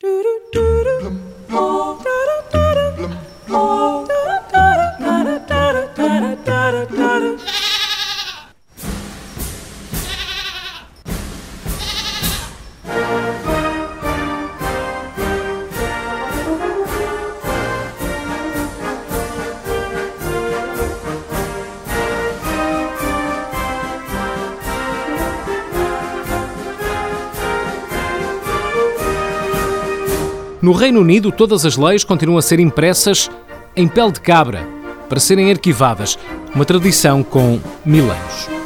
Do do do do. No Reino Unido, todas as leis continuam a ser impressas em pele de cabra para serem arquivadas, uma tradição com mil anos.